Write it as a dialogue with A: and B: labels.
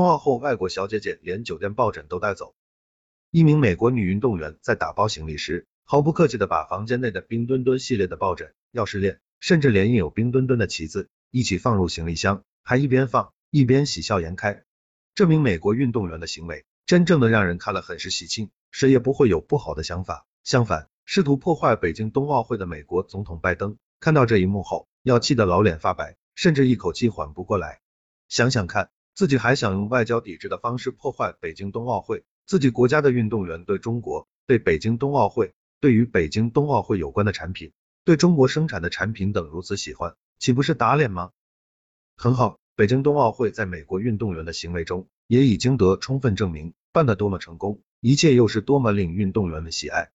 A: 冬奥后，外国小姐姐连酒店抱枕都带走。一名美国女运动员在打包行李时，毫不客气的把房间内的冰墩墩系列的抱枕、钥匙链，甚至连印有冰墩墩的旗子一起放入行李箱，还一边放一边喜笑颜开。这名美国运动员的行为，真正的让人看了很是喜庆，谁也不会有不好的想法。相反，试图破坏北京冬奥会的美国总统拜登，看到这一幕后，要气得老脸发白，甚至一口气缓不过来。想想看，自己还想用外交抵制的方式破坏北京冬奥会。自己国家的运动员对中国、对北京冬奥会、对于北京冬奥会有关的产品、对中国生产的产品等如此喜欢，岂不是打脸吗？很好，北京冬奥会在美国运动员的行为中也已经得充分证明，办得多么成功，一切又是多么令运动员们喜爱。